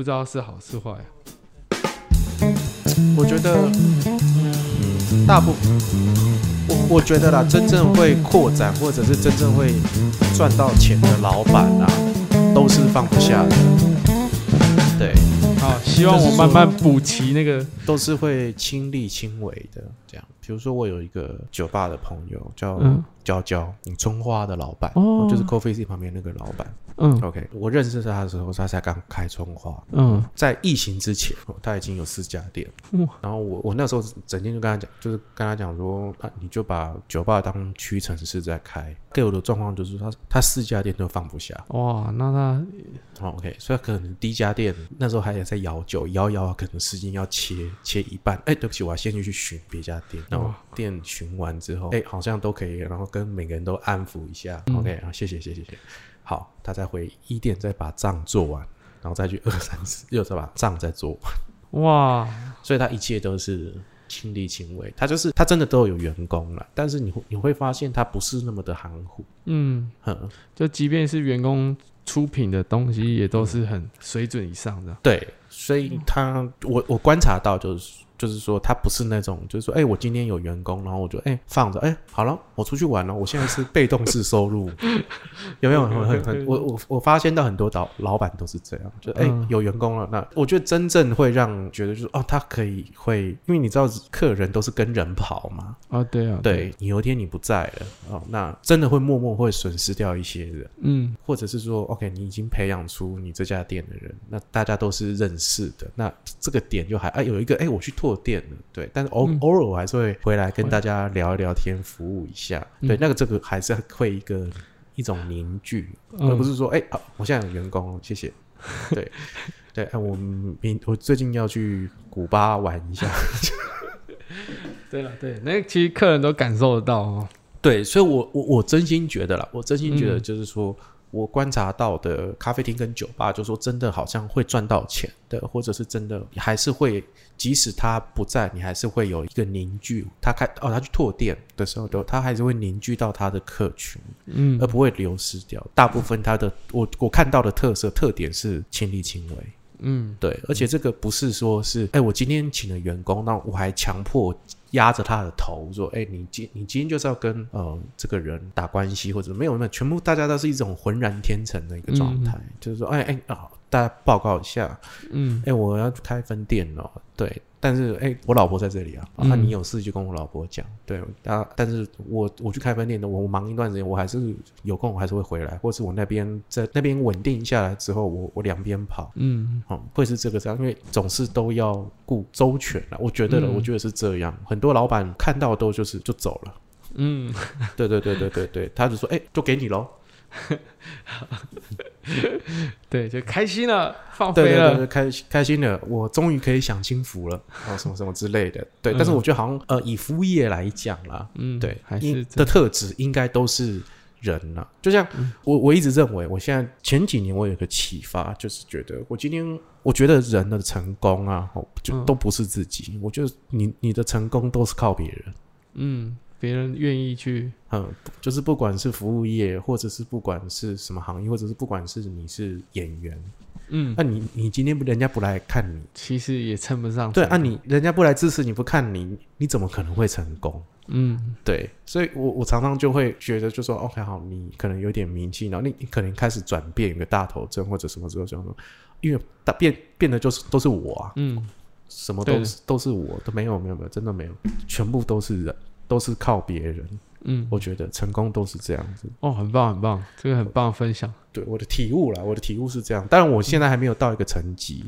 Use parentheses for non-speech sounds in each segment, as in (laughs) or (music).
不知道是好是坏。我觉得，嗯，大部分，我我觉得啦，真正会扩展或者是真正会赚到钱的老板啊，都是放不下的。对，好，希望我慢慢补齐那个。都是会亲力亲为的，这样。比如说，我有一个酒吧的朋友叫嗯娇娇，你葱花的老板，哦就是 Coffee C 旁边那个老板。嗯 OK，我认识他的时候，他才刚开春花。嗯在疫情之前，哦他已经有四家店。哇然后我我那时候整天就跟他讲，就是跟他讲说，啊，你就把酒吧当屈臣氏在开。给我的状况就是他他四家店都放不下。哇，那他哦 OK，所以可能第一家店那时候还在摇酒，摇一摇可能时间要切切一半。哎，对不起，我要先去去寻别家店。然后哇店寻完之后，哎，好像都可以，然后跟每个人都安抚一下。嗯 OK，啊，谢谢谢谢谢谢。好，他再回一店再把账做完，然后再去二三四又再把账再做完。哇，所以他一切都是亲力亲为，他就是他真的都有员工了，但是你会你会发现他不是那么的含糊，嗯，哼，就即便是员工出品的东西，也都是很水准以上的。对，所以他我我观察到就是就是说他不是那种就是说，哎、我今天有员工，然后我就哎、放着，哎、好了，我出去玩了，我现在是被动式收入，(laughs) 有没有？很很很我我我发现到很多老老板都是这样，就哎、嗯。有员工了，那我觉得真正会让觉得就是哦，他可以会，因为你知道客人都是跟人跑嘛，啊，对啊，，对你有一天你不在了哦，那真的会默默会损失掉一些人，嗯。或者是说，OK，你已经培养出你这家店的人，那大家都是认识的，那这个点就还啊有一个哎，我去拓店了，对，但是偶、嗯。偶尔我还是会回来跟大家聊一聊天，服务一下，对，嗯那个这个还是会一个一种凝聚，嗯。而不是说哎好，我现在有员工，谢谢，(laughs) 对。对，哎，我明我最近要去古巴玩一下，(laughs) 对了，对，那其实客人都感受得到哦。对，所以我我我真心觉得啦，我真心觉得嗯。就是说，我观察到的咖啡厅跟酒吧，就说真的好像会赚到钱的，或者是真的还是会，即使他不在，你还是会有一个凝聚。他开哦，他去拓店的时候，都他还是会凝聚到他的客群，嗯而不会流失掉。大部分他的我我看到的特色特点是亲力亲为。嗯对，而且这个不是说是，哎，我今天请了员工，那我还强迫压着他的头说，哎，你今你今天就是要跟呃这个人打关系，或者没有没有，全部大家都是一种浑然天成的一个状态，就是说，哎哎啊，大家报告一下，嗯。哎，我要开分店哦，对，但是哎，我老婆在这里啊，啊，嗯你有事就跟我老婆讲，对，啊，但是我我去开分店的，我忙一段时间，我还是有空，我还是会回来，或是我那边在那边稳定下来之后，我我两边跑。嗯嗯，会是这个这样，因为总是都要顾周全了。我觉得了，嗯我觉得是这样。很多老板看到都就是就走了。嗯，对对对对对对，他就说：“哎、就给你喽。(laughs) 对，就开心了，放”飞了。对对对，开开心了，我终于可以享清福了，哦，什么什么之类的。对，嗯但是我觉得好像呃，以服务业来讲啦，嗯，对，还是的特质应该都是人呐、就像嗯我我一直认为，我现在前几年我有个启发，就是觉得我今天我觉得人的成功啊，哦，就嗯都不是自己，我觉得你你的成功都是靠别人。嗯，别人愿意去，嗯，就是不管是服务业，或者是不管是什么行业，或者是不管是你是演员，嗯。那、，你你今天不人家不来看你，其实也称不上对，啊你人家不来支持你不看你，你怎么可能会成功？嗯。对，所以我我常常就会觉得，就说 OK 好，你可能有点名气，然后你你可能开始转变，一个大头症或者什么之后，就说，因为大变变的就是都是我啊，嗯。什么都是都是我，都没有没有没有，真的没有，全部都是人，都是靠别人。嗯，我觉得成功都是这样子。哦，很棒很棒，这个很棒分享。对我的体悟啦，我的体悟是这样。当然，我现在还没有到一个层级，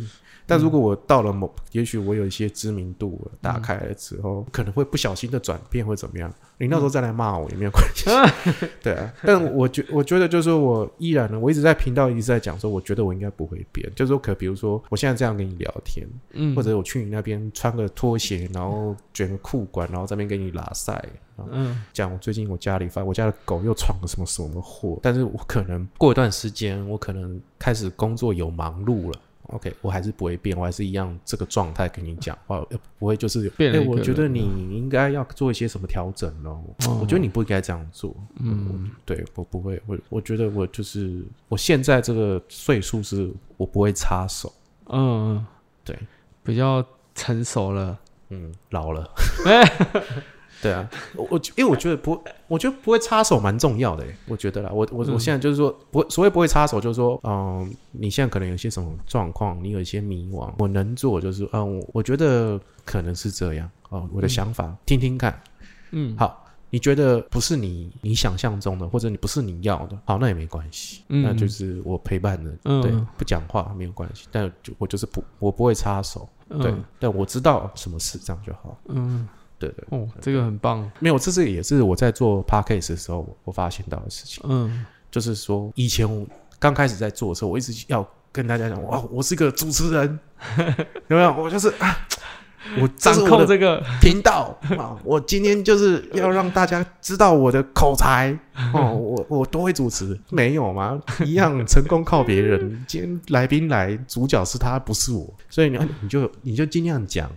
但如果我到了某，也许我有一些知名度了打开了之后，可能会不小心的转变或怎么样，你那时候再来骂我也没有关系。(laughs) 对啊，但我觉我觉得就是说我依然呢，我一直在频道一直在讲说，我觉得我应该不会变，就是说可比如说我现在这样跟你聊天，嗯，或者我去你那边穿个拖鞋，然后卷个裤管，然后在那边给你拉塞，嗯。讲我最近我家里发我家的狗又闯了什么什么祸，但是我可能过一段时间，我可能开始工作有忙碌了。OK，我还是不会变，我还是一样这个状态跟你讲话，呃不会就是哎、变我觉得你应该要做一些什么调整哦。哦我觉得你不应该这样做。嗯对我不会，我我觉得我就是我现在这个岁数是我不会插手。嗯，嗯对，比较成熟了。嗯，老了。(laughs) 哎，对啊，我我因为我觉得不，我觉得不会插手蛮重要的诶，我觉得啦，我我我嗯。现在就是说，不所谓不会插手，就是说，嗯，你现在可能有些什么状况，你有一些迷惘，我能做就是，嗯，我我觉得可能是这样哦，我的想法、听听看，嗯，好，你觉得不是你你想象中的，或者你不是你要的，好，那也没关系，嗯那就是我陪伴的，嗯对，不讲话没有关系，但就我就是不，我不会插手，对嗯，但我知道什么事，这样就好，嗯，对对。哦，这个很棒。没有，这是也是我在做 podcast 的时候我我发现到的事情，嗯就是说以前我刚开始在做的时候，我一直要跟大家讲，哇，我是个主持人，(laughs) 有没有？我就是啊，我掌控这个，频道啊，我今天就是要让大家知道我的口才 (laughs) 哦，我我都会主持，没有吗？一样成功靠别人。(laughs) 今天来宾来，主角是他，不是我，所以你你就你就尽量讲，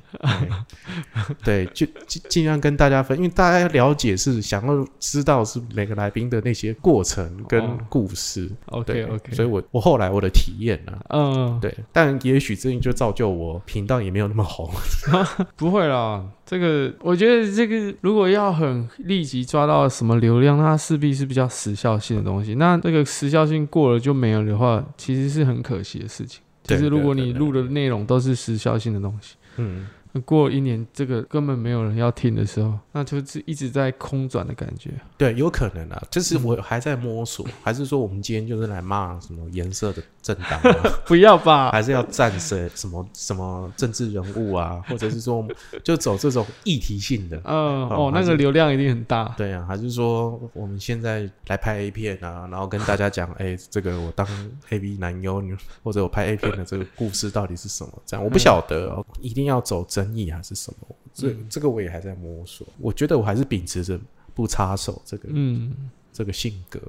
对，对就尽尽量跟大家分，因为大家了解是想要知道是每个来宾的那些过程跟哦故事。OK OK，OK，所以我我后来我的体验呢、嗯，对，但也许这就造就我频道也没有那么红。(laughs) 不会啦，这个我觉得这个如果要很立即抓到什么流量，那它势必是比较时效性的东西。那这个时效性过了就没有的话，其实是很可惜的事情。就是如果你录的内容都是时效性的东西，嗯，过了一年这个根本没有人要听的时候，那就是一直在空转的感觉。对，有可能啊，就是我还在摸索，还是说我们今天就是来骂什么颜色的政党啊，(laughs) 不要吧？还是要战谁什么什么政治人物啊，或者是说就走这种议题性的，嗯，哦，那个流量一定很大。对啊，还是说我们现在来拍 A 片啊，然后跟大家讲，哎，(laughs) 这个我当 A V 男优，女或者我拍 A 片的这个故事到底是什么？这样我不晓得、哦，一定要走争议还是什么？这这个我也还在摸索。我觉得我还是秉持着不插手这个、嗯这个性格，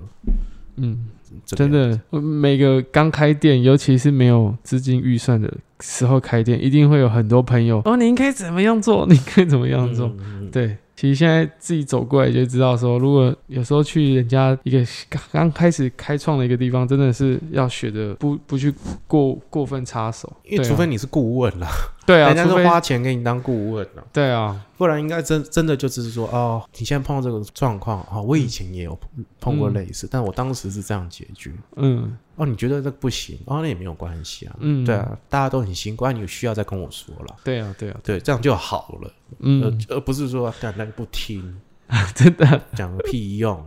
嗯，真的，每个刚开店，尤其是没有资金预算的时候开店，一定会有很多朋友哦，你应该怎么样做？(laughs) 你应该怎么样做？对，其实现在自己走过来就知道说，如果有时候去人家一个刚刚开始开创的一个地方，真的是要学的不不去过过分插手，因为除非你是顾问啦，对啊，人家是花钱给你当顾问啊，对啊，不然应该真真的就只是说哦，你现在碰到这个状况啊、哦，我以前也有碰过类似，但我当时是这样解决。嗯。哦，你觉得这不行，哦，那也没有关系啊。嗯，对，啊，大家都很辛苦，啊，你有需要再跟我说了，对啊，对啊，对，这样就好了，嗯，呃，而不是说干那个不听，(laughs) 真的，讲个屁用，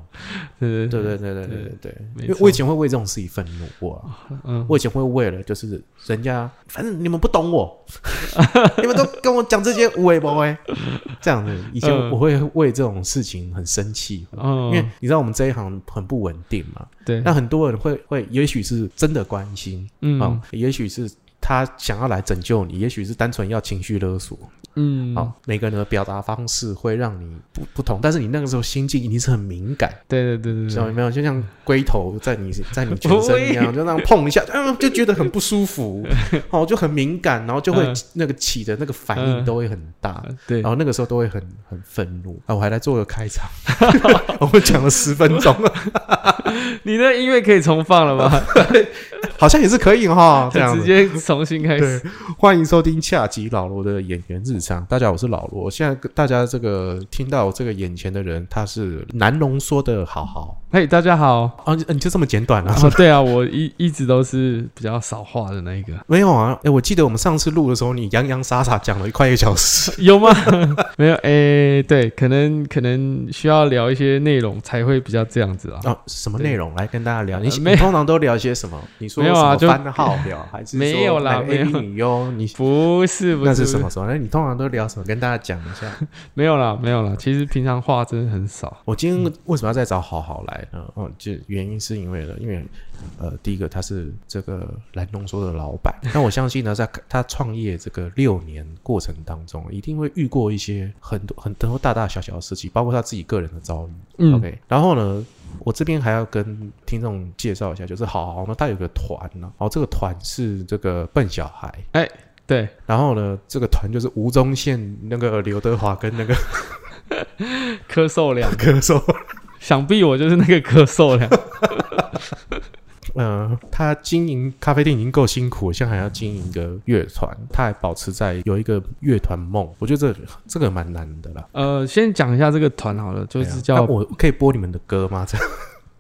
对 (laughs) 对对，对对对对因为我以前会为这种事情愤怒过啊，嗯，我以前会为了就是人家，反正你们不懂我，(laughs) 你们都跟我讲这些无为不为，这样子，以前嗯。我会为这种事情很生气，嗯，因为你知道我们这一行很不稳定嘛，对，那很多人会会，也许是真的关心，嗯。哦，也许是他想要来拯救你，也许是单纯要情绪勒索。嗯，好、每个人的表达方式会让你不不同，但是你那个时候心境一定是很敏感，对对对对对，知道有没有？就像龟头在你在你全身一样，(laughs) 就那样碰一下，嗯，就觉得很不舒服，(laughs) 哦，就很敏感，然后就会嗯那个起的那个反应嗯都会很大。对然，后那个时候都会很很愤怒啊！我还来做个开场，(laughs) 我们讲了十分钟了，你的音乐可以重放了吗？好像也是可以哈。(laughs) 这样直接重新开始。欢迎收听下集老罗的演员日常。大家好，我是老罗。现在大家这个听到这个眼前的人，他是南龙说的好好嘿，大家好。啊，你你就这么简短啊？哦，对啊，我一一直都是比较少话的那一个，没有啊？哎，我记得我们上次录的时候，你洋洋洒洒讲了快一个小时。(laughs) 有吗？(laughs) 没有，哎，对，可能可能需要聊一些内容才会比较这样子啊。啊，什么内容来跟大家聊？你呃你通常都聊些什么？你说没有啊就番号表，还是说 (laughs) 没有啦没有女优？你 (laughs) 不是，不是，那是什么时候？那你通常都聊什么？跟大家讲一下。(laughs) 没有啦，没有啦。其实平常话真的很少。我今天为什么要再找好好来呢？哦，就原因是因为呢，因为呃，第一个他是这个蓝浓缩的老板，那我相信呢，在他创业这个六年过程当中，一定会遇过一些很多很多大大小小的事情，包括他自己个人的遭遇。嗯 OK，然后呢，我这边还要跟听众介绍一下，就是好好呢，他有个团呢，哦，这个团是这个笨小孩。哎对，然后呢，这个团就是吴宗宪、那个刘德华跟那个咳嗽量，(laughs) 歌手，想必我就是那个咳嗽量。(laughs) 呃，他经营咖啡店已经够辛苦，现在还要经营一个乐团，他还保持在有一个乐团梦，我觉得这这个蛮难的啦。呃，先讲一下这个团好了，就是叫那我可以播你们的歌吗？这样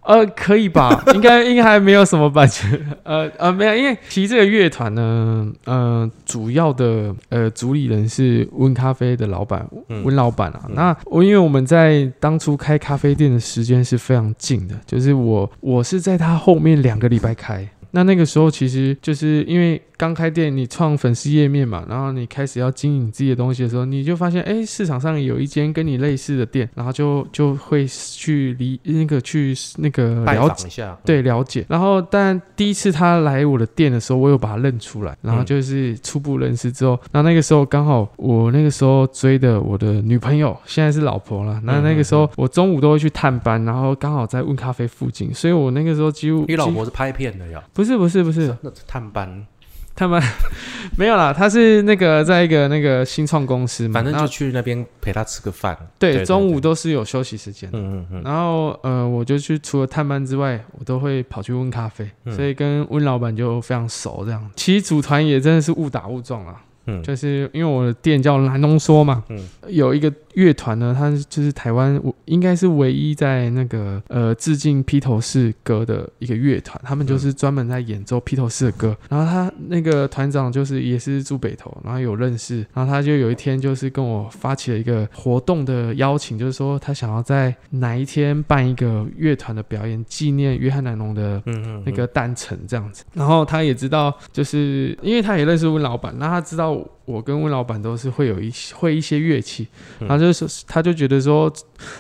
呃，可以吧？(laughs) 应该应该还没有什么版权。(laughs) 呃呃，没有，因为其实这个乐团呢，呃，主要的呃主理人是温咖啡的老板嗯温老板啊。嗯那我因为我们在当初开咖啡店的时间是非常近的，就是我我是在他后面两个礼拜开。那那个时候其实就是因为刚开店，你创粉丝页面嘛，然后你开始要经营自己的东西的时候，你就发现，哎，市场上有一间跟你类似的店，然后就就会去离那个去那个拜了解。一下，对，了解。然后，但第一次他来我的店的时候，我有把他认出来，然后就是初步认识之后，那那个时候刚好我那个时候追的我的女朋友，现在是老婆了。那那个时候我中午都会去探班，然后刚好在问咖啡附近，所以我那个时候几乎你老婆是拍片的呀？不是不是不是那是探班，他们 (laughs) 没有啦，他是那个在一个那个新创公司嘛，反正就后去那边陪他吃个饭。对中午都是有休息时间的。嗯嗯嗯，然后呃，我就去除了探班之外，我都会跑去温咖啡，嗯所以跟温老板就非常熟。这样，其实组团也真的是误打误撞啊。嗯就是因为我的店叫蓝浓缩嘛，嗯有一个乐团呢，它就是台湾应该是唯一在那个呃致敬披头士歌的一个乐团，他们就是专门在演奏披头士的歌。然后他那个团长就是也是住北投，然后有认识，然后他就有一天就是跟我发起了一个活动的邀请，就是说他想要在哪一天办一个乐团的表演，纪念约翰南农的那个诞辰这样子。然后他也知道，就是因为他也认识温老板，那他知道我跟温老板都是会有一些会一些乐器，嗯然后就是他就觉得说，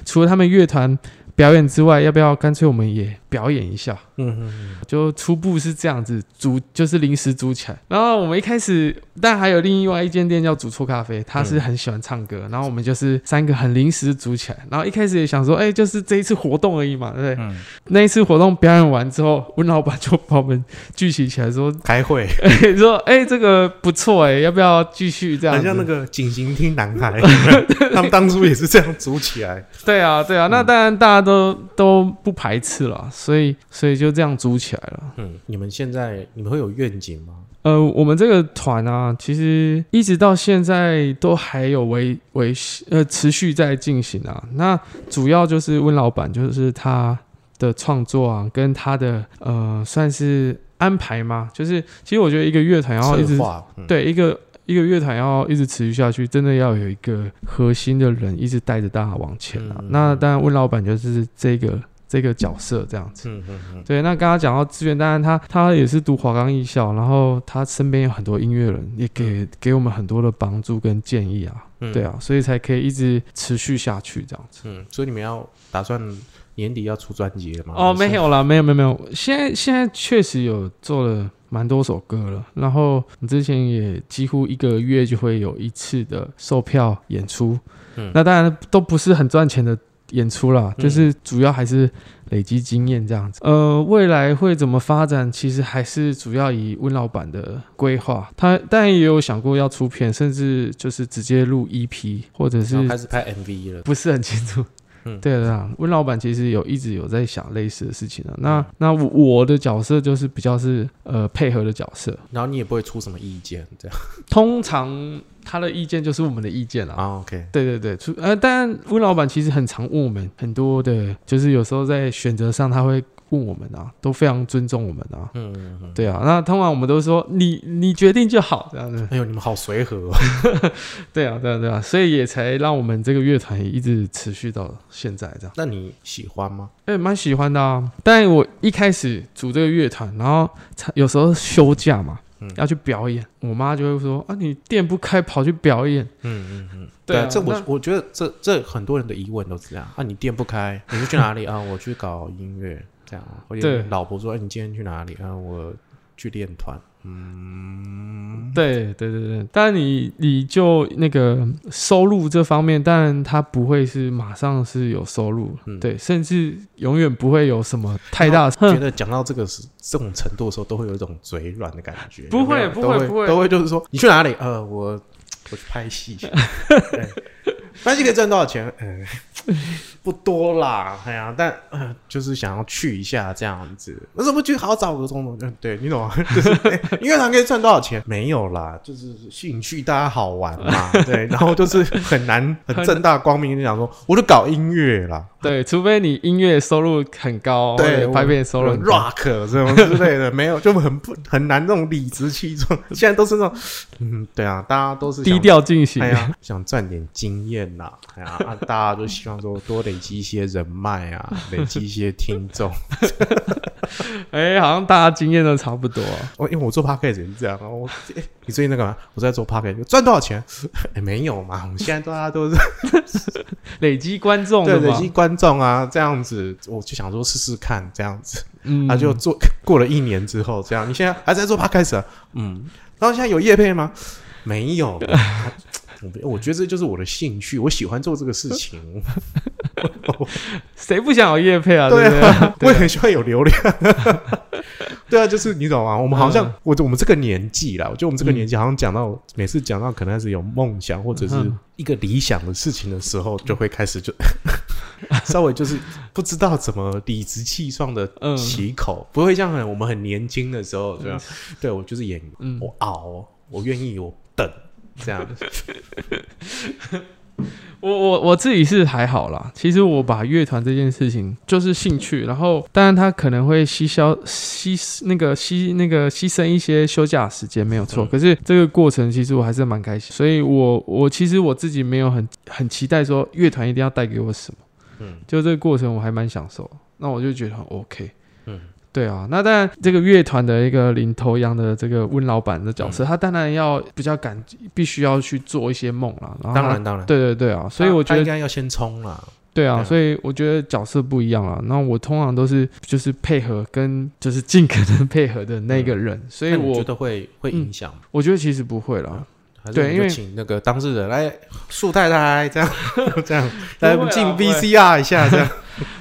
除了他们乐团表演之外，要不要干脆我们也表演一下？嗯嗯嗯，就初步是这样子煮，就是临时煮起来。然后我们一开始，但还有另外一间店叫煮错咖啡，他是很喜欢唱歌，然后我们就是三个很临时组起来。然后一开始也想说，哎、就是这一次活动而已嘛，对不对？嗯那一次活动表演完之后，温老板就把我们聚集起来说，开会，(laughs) 哎、说，哎、这个不错，哎，要不要继续这样子？很像那个警行厅男孩，(laughs) 他们当初也是这样组起来。对啊，对啊，那当然大家都都不排斥了，所以所以就这样租起来了。嗯，你们现在你们会有愿景吗？呃，我们这个团啊，其实一直到现在都还有维维呃持续在进行啊。那主要就是温老板，就是他的创作啊，跟他的呃算是安排嘛，就是其实我觉得一个乐团要一直，嗯，对一个一个乐团要一直持续下去，真的要有一个核心的人一直带着大家往前啊。嗯那当然，温老板就是这个这个角色这样子。嗯嗯嗯，对，那刚刚讲到资源，当然他他也是读华冈艺校，然后他身边有很多音乐人，也给、给我们很多的帮助跟建议啊。嗯对，啊，所以才可以一直持续下去这样子。嗯，所以你们要打算年底要出专辑了吗？哦，没，有啦，没有没有没有，现在现在确实有做了蛮多首歌了，然后你之前也几乎一个月就会有一次的售票演出，嗯那当然都不是很赚钱的演出啦，嗯就是主要还是累积经验这样子。呃，未来会怎么发展，其实还是主要以温老板的规划，他当然也有想过要出片，甚至就是直接录 EP，或者是开始拍 MV 了。不是很清楚。嗯对的啊，温老板其实有一直有在想类似的事情啊。那那我我的角色就是比较是呃配合的角色，然后你也不会出什么意见，这样通常他的意见就是我们的意见了。啊？OK，对对对，出呃，但温老板其实很常问我们很多的，就是有时候在选择上他会问我们啊，都非常尊重我们啊。嗯嗯嗯。对啊，那通常我们都说你你决定就好这样子。哎呦，你们好随和哦。(laughs) 对啊，对啊，对啊，所以也才让我们这个乐团一直持续到现在这样。那你喜欢吗？哎、蛮喜欢的啊。但我一开始组这个乐团，然后常有时候休假嘛，嗯要去表演，我妈就会说啊，你店不开跑去表演，嗯嗯嗯，对啊这我我觉得这这很多人的疑问都是这样啊，你店不开，你是去哪里啊？我去搞音乐，这样。或者老婆说，哎，你今天去哪里啊？我去练团。嗯，对对对对。但你你就那个收入这方面，当然它不会是马上是有收入，嗯对，甚至永远不会有什么太大的。觉得讲到这个是这种程度的时候，都会有一种嘴软的感觉。不会不会不会都会就是说，你去哪里？呃，我我去拍戏。(laughs) 对班机可以赚多少钱？嗯，(laughs) 不多啦，哎呀，但、呃、就是想要去一下这样子。为什么觉得好找个中东？嗯，对你懂吗？(laughs) 就是、哎音乐堂可以赚多少钱？没有啦，就是兴趣，大家好玩嘛，(laughs) 对。然后就是很难很正大光明的讲说，我就搞音乐啦，对，除非你音乐收入很高，对拍片收入 rock 这种之类的，没有就很不很难那种理直气壮。现在都是那种，嗯，对啊，大家都是低调进行。哎呀，想赚点经验呐、哎呀，啊，大家都希望说多累积一些人脉啊，累积一些听众。(laughs) 哎、好像大家经验都差不多、我因为我做 podcast 也是这样啊，我、哎你最近在干嘛？我在做 podcast，赚多少钱？(laughs) 哎，没有嘛，我们现在大家都是 (laughs) 累积观众对，累积观众啊，这样子，我就想说试试看这样子，嗯，他、就做过了一年之后，这样，你现在还在做 podcast 啊？嗯，然后现在有业配吗？没有。我我觉得这就是我的兴趣，我喜欢做这个事情。(laughs) 谁不想有业配啊？对对不 (laughs) 啊，对？我也很喜欢有流量。(laughs) 对啊，就是你懂吗？我们好像、嗯我我们这个年纪啦，我觉得我们这个年纪好像讲到、每次讲到可能开始有梦想或者是嗯一个理想的事情的时候，就会开始就稍微就是不知道怎么理直气壮的嗯起口，不会像很我们很年轻的时候这样。对我就是演，嗯我熬，我愿意，我等这样。(laughs) 我我我自己是还好啦。其实我把乐团这件事情就是兴趣，然后当然他可能会牺消牺那个牺那个牺牲一些休假时间，没有错。嗯可是这个过程其实我还是蛮开心，所以我我其实我自己没有很很期待说乐团一定要带给我什么，嗯就这个过程我还蛮享受，那我就觉得很 OK。嗯对啊，那当然，这个乐团的一个领头羊的这个温老板的角色，他当然要比较敢，必须要去做一些梦啦。然后当然当然，对对对啊，所以我觉得应得该要先冲啦。对啊，所以我觉得角色不一样了。那我通常都是就是配合跟就是尽可能配合的那个人，所以那你觉得会会影响吗？我觉得其实不会啦。对因为请那个当事人来，树太太这样 (laughs) 这样来进 VCR 一下这样。(laughs)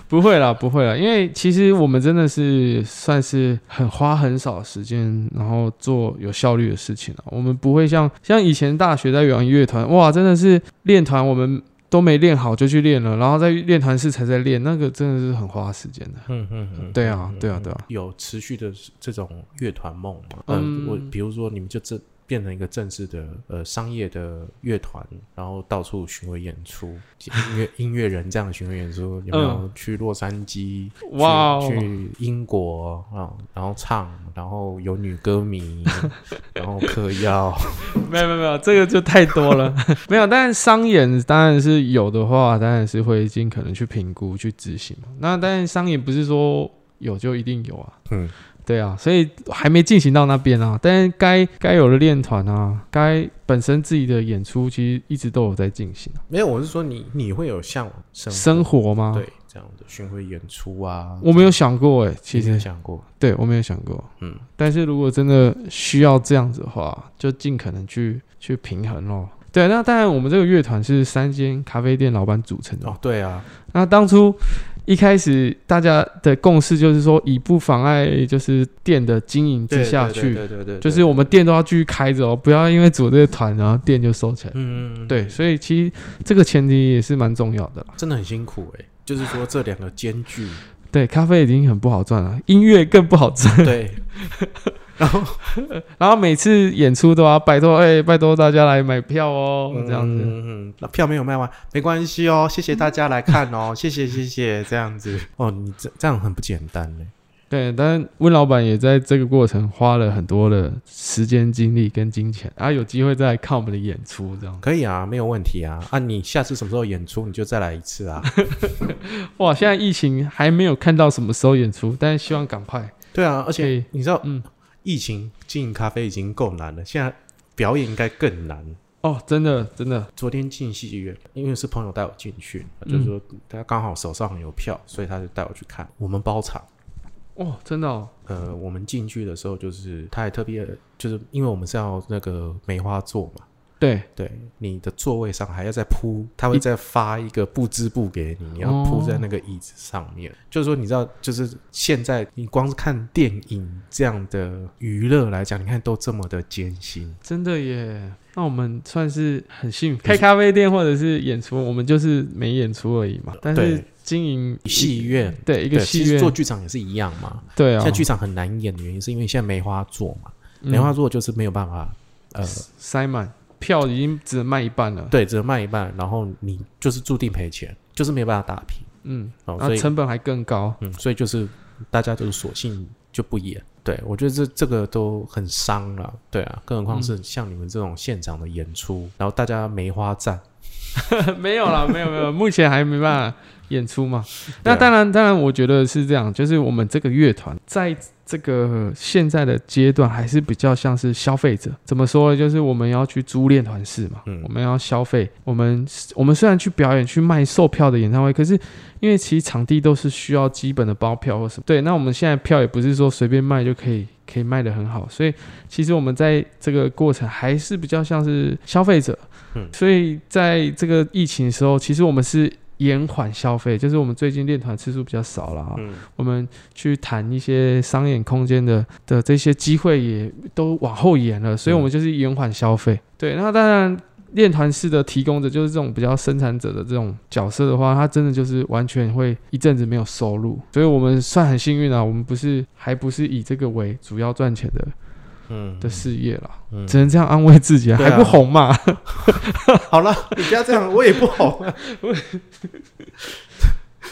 不会啦，不会啦，因为其实我们真的是算是很花很少时间，然后做有效率的事情了。我们不会像像以前大学在玩乐团，哇，真的是练团我们都没练好就去练了，然后在练团室才在练，那个真的是很花时间的。嗯嗯嗯，对啊，对啊，对啊。有持续的这种乐团梦吗？嗯嗯，我比如说你们就正变成一个正式的呃商业的乐团，然后到处巡回演出，音乐音乐人这样的巡回演出，有没有去洛杉矶？去去英国啊，然后唱，然后有女歌迷，(laughs) 然后嗑药，没有没有没有，这个就太多了。(laughs) 没有，但是商演当然是有的话，当然是会尽可能去评估、去执行嘛。那但是商演不是说有就一定有啊，嗯，对啊，所以还没进行到那边啊。但是该该有的练团啊，该本身自己的演出，其实一直都有在进行啊。没有，我是说你你会有向往生生活吗？对这样的巡回演出啊，我没有想过哎、其实想过，对我没有想过。嗯，但是如果真的需要这样子的话，就尽可能去去平衡咯。对，那当然，我们这个乐团是三间咖啡店老板组成的。哦，对啊，那当初一开始大家的共识就是说，以不妨碍就是店的经营之下去，对对对对，就是我们店都要继续开着哦，不要因为组这个团，然后店就收起来。嗯，嗯，嗯对，所以其实这个前提也是蛮重要的啦。真的很辛苦哎，就是说这两个兼具，对，咖啡已经很不好赚了，音乐更不好赚。对，(laughs) 然后然后每次演出都要拜托，哎、拜托大家来买票哦，这样子。嗯嗯嗯，那票没有卖完，没关系哦，谢谢大家来看哦，(laughs) 谢谢谢谢，这样子哦，你这这样很不简单嘞，对，但是温老板也在这个过程花了很多的时间、精力跟金钱，然后有机会再来看我们的演出，这样。可以啊，没有问题啊，啊，你下次什么时候演出你就再来一次啊，(laughs) 哇，现在疫情还没有看到什么时候演出，但是希望赶快。对啊，而且你知道，嗯，疫情经营咖啡已经够难了，现在表演应该更难。哦，真的真的，昨天进戏院，因为是朋友带我进去，嗯就是说他刚好手上有票，所以他就带我去看。我们包场，哦，真的哦，呃，我们进去的时候就是他还特别，就是因为我们是要那个梅花座嘛，对，对，你的座位上还要再铺，他会再发一个布织布给你，你要铺在那个椅子上面。就是说，你知道，就是现在你光是看电影这样的娱乐来讲，你看都这么的艰辛。真的耶。那我们算是很幸福，开咖啡店或者是演出，我们就是没演出而已嘛。但是经营戏院对一个戏院，做剧场也是一样嘛。对啊，现在剧场很难演的原因，是因为现在梅花座嘛，嗯梅花座就是没有办法，呃，塞满，票已经只能卖一半了。对，只能卖一半，然后你就是注定赔钱，就是没有办法打平嗯，哦，所以成本还更高。嗯，所以就是大家就是索性就不演。对我觉得这这个都很伤了，对啊，更何况是像你们这种现场的演出，然后大家梅花赞，(laughs) 没有啦，没有没有，目前还没办法演出嘛。那当然，当然，我觉得是这样，就是我们这个乐团在这个现在的阶段，还是比较像是消费者。怎么说呢？就是我们要去租练团室嘛，嗯我们要消费。我们我们虽然去表演、去卖售票的演唱会，可是因为其实场地都是需要基本的包票或什么。对，那我们现在票也不是说随便卖就可以。可以卖得很好，所以其实我们在这个过程还是比较像是消费者，嗯所以在这个疫情的时候，其实我们是延缓消费，就是我们最近练团次数比较少了啊，嗯我们去谈一些商演空间的的这些机会也都往后延了，所以我们就是延缓消费。对，那当然。练团式的提供者就是这种比较生产者的这种角色的话，他真的就是完全会一阵子没有收入，所以我们算很幸运啊，我们不是还不是以这个为主要赚钱的嗯的事业了，嗯只能这样安慰自己啊，对啊还不红嘛？(laughs) 好了，你不要这样，我也不红啊。(laughs)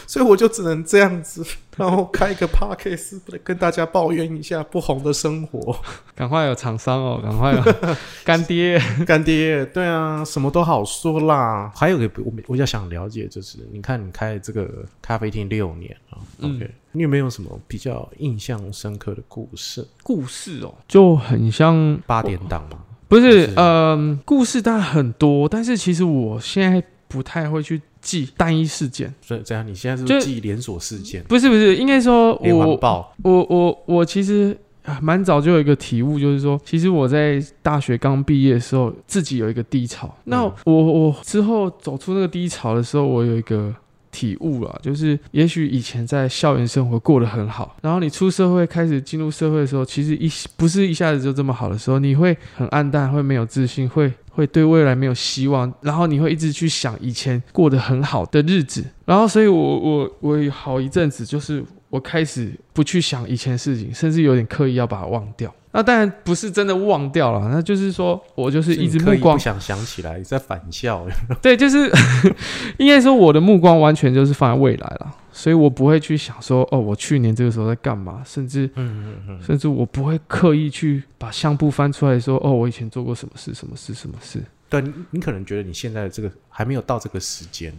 所以我就只能这样子，然后开一个 podcast 跟大家抱怨一下不红的生活。赶快有厂商哦，赶快有 (laughs) 干爹，干爹，对啊，什么都好说啦。还有个我我比较想了解，就是你看你开这个咖啡厅六年啊、嗯 o k 你有没有什么比较印象深刻的故事？故事哦，就很像八点档嘛？不是是，嗯、故事当然很多，但是其实我现在不太会去记单一事件。所以这样，你现在是就是记连锁事件、不是不是，应该说我爆？我我我其实啊蛮早就有一个体悟，就是说，其实我在大学刚毕业的时候，自己有一个低潮。那嗯我我之后走出那个低潮的时候，我有一个。体悟了，就是也许以前在校园生活过得很好，然后你出社会开始进入社会的时候，其实一不是一下子就这么好的时候，你会很暗淡，会没有自信，会会对未来没有希望，然后你会一直去想以前过得很好的日子，然后所以我我我好一阵子就是我开始不去想以前事情，甚至有点刻意要把它忘掉。那当然不是真的忘掉了，那就是说我就是一直目光不想想起来，在反笑。(laughs) 对，就是 (laughs) 应该说我的目光完全就是放在未来了，所以我不会去想说哦，我去年这个时候在干嘛，甚至嗯嗯嗯，甚至我不会刻意去把相簿翻出来说哦，我以前做过什么事，什么事，什么事。对你，你可能觉得你现在的这个还没有到这个时间，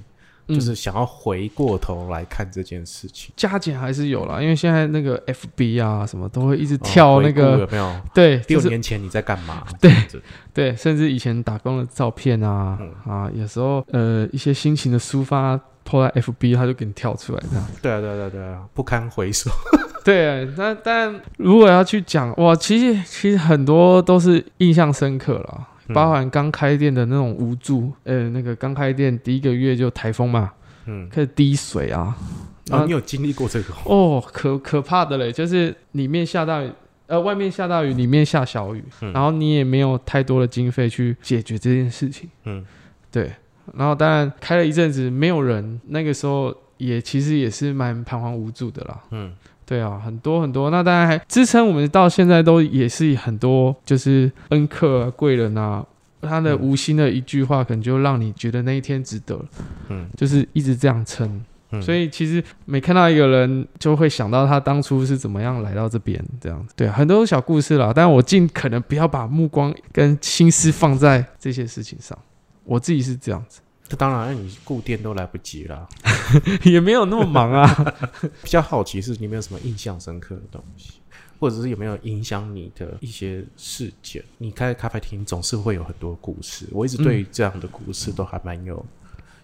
嗯就是想要回过头来看这件事情。加减还是有啦，因为现在那个 FB 啊什么都会一直跳那哦个，有没有？对，就是六年前你在干嘛？对对，甚至以前打工的照片啊、嗯啊，有时候呃一些心情的抒发。拖在 FB，他就给你跳出来这样。对啊，对啊，对啊对啊，不堪回首。(laughs) 对，那但如果要去讲，哇，其实其实很多都是印象深刻了，嗯包含刚开店的那种无助，呃，那个刚开店第一个月就台风嘛，嗯，开始滴水啊，哦，你有经历过这个？哦，可可怕的嘞，就是里面下大雨，呃，外面下大雨，里面下小雨，嗯然后你也没有太多的经费去解决这件事情，嗯。对，然后当然开了一阵子没有人，那个时候也其实也是蛮彷徨无助的啦，嗯对啊，很多很多，那当然还支撑我们到现在都也是很多，就是恩客啊、贵人啊，他的嗯无心的一句话，可能就让你觉得那一天值得了，嗯就是一直这样撑。嗯，所以其实每看到一个人，就会想到他当初是怎么样来到这边这样子。对啊，很多小故事啦，但我尽可能不要把目光跟心思放在这些事情上。我自己是这样子，这当然，你顾店都来不及了。(laughs) 也没有那么忙啊。(laughs) 比较好奇是你有没有什么印象深刻的东西，或者是有没有影响你的一些事件？你开咖啡厅总是会有很多故事，我一直对这样的故事都还蛮有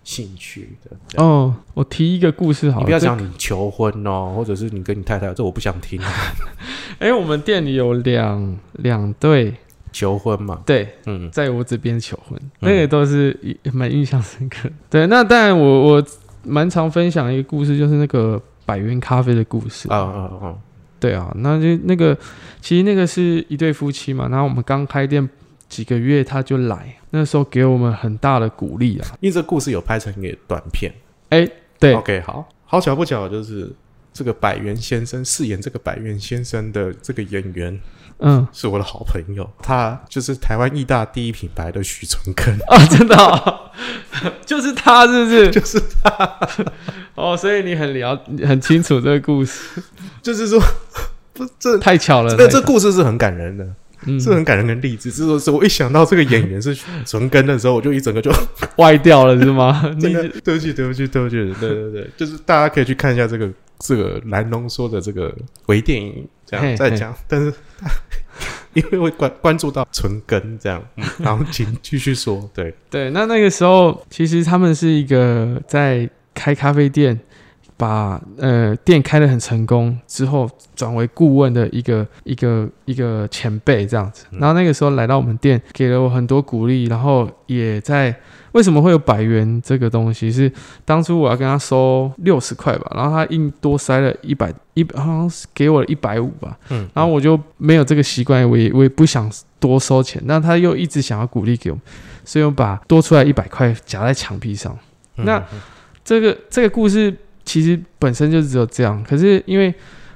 兴趣的。哦，我提一个故事好了，你不要这讲你求婚哦，或者是你跟你太太，这我不想听。(laughs) 哎、我们店里有两两对求婚嘛，对，嗯，在我这边求婚，那个都是一蛮印象深刻。对，那当然我我蛮常分享一个故事，就是那个百元咖啡的故事。啊啊啊，对啊，那就那个其实那个是一对夫妻嘛，然后我们刚开店几个月他就来，那时候给我们很大的鼓励啊。因为这故事有拍成一个短片。哎，对，OK，好，好巧不巧，就是这个百元先生饰演这个百元先生的这个演员嗯是我的好朋友，他就是台湾义大第一品牌的许纯根，啊，真的、哦，(laughs) 就是他是不是？就是他 (laughs) 哦，所以你很了很清楚这个故事，(laughs) 就是说，不，这太巧了。这这故事是很感人的，嗯是很感人跟励志。是说，是我一想到这个演员是许纯根的时候，我就一整个就歪掉了是吗？真的对不起，对不起，对不起，对对对，就是大家可以去看一下这个这个蓝龙说的这个微电影，这嘿样再讲。但是 (laughs) 因为会关关注到存根这样，嗯，然后请继续说。对，对，那那个时候其实他们是一个在开咖啡店，把呃店开得很成功之后，转为顾问的一个一个一个前辈这样子。嗯然后那个时候来到我们店，给了我很多鼓励，然后也在为什么会有百元这个东西？是当初我要跟他收六十块吧，然后他硬多塞了一百一，好像是给我了一百五吧。嗯，然后我就没有这个习惯，我也我也不想多收钱，但他又一直想要鼓励给我们，所以我把多出来一百块夹在墙壁上。嗯那这个这个故事其实本身就只有这样，可是因为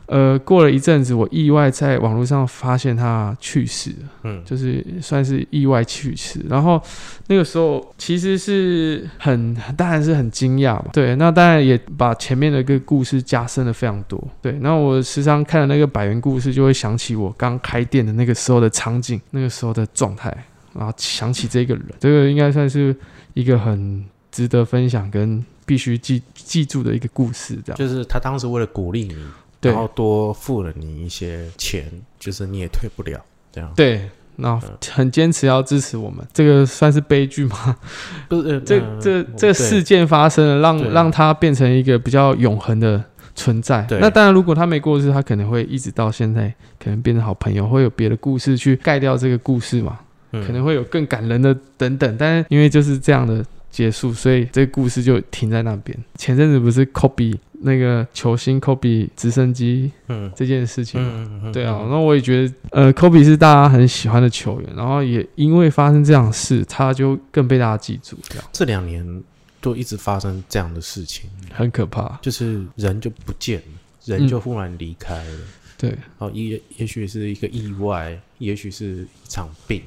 呃过了一阵子，我意外在网络上发现他去世了，嗯就是算是意外去世。然后那个时候其实是很当然是很惊讶嘛，对，那当然也把前面的一个故事加深了非常多。对，那我时常看的那个百元故事，就会想起我刚开店的那个时候的场景，那个时候的状态，然后想起这个人，这个应该算是一个很值得分享跟必须记记住的一个故事，这样。就是他当时为了鼓励你，对然后多付了你一些钱，就是你也退不了，这样。对，那很坚持要支持我们，这个算是悲剧吗？(laughs) 不是这呃这对这事件发生了，让让它变成一个比较永恒的存在。那当然，如果他没过世，他可能会一直到现在，可能变成好朋友，会有别的故事去盖掉这个故事嘛，嗯可能会有更感人的等等。但是因为就是这样的结束，所以这个故事就停在那边。前阵子不是 Kobe 那个球星 Kobe 直升机嗯。这件事情。吗？嗯嗯对啊，那我也觉得，呃，Kobe 是大家很喜欢的球员，然后也因为发生这样的事，他就更被大家记住，这样。这两年都一直发生这样的事情，很可怕。就是人就不见了，人就忽然离开了。对，哦，也也许是一个意外，也许是一场病，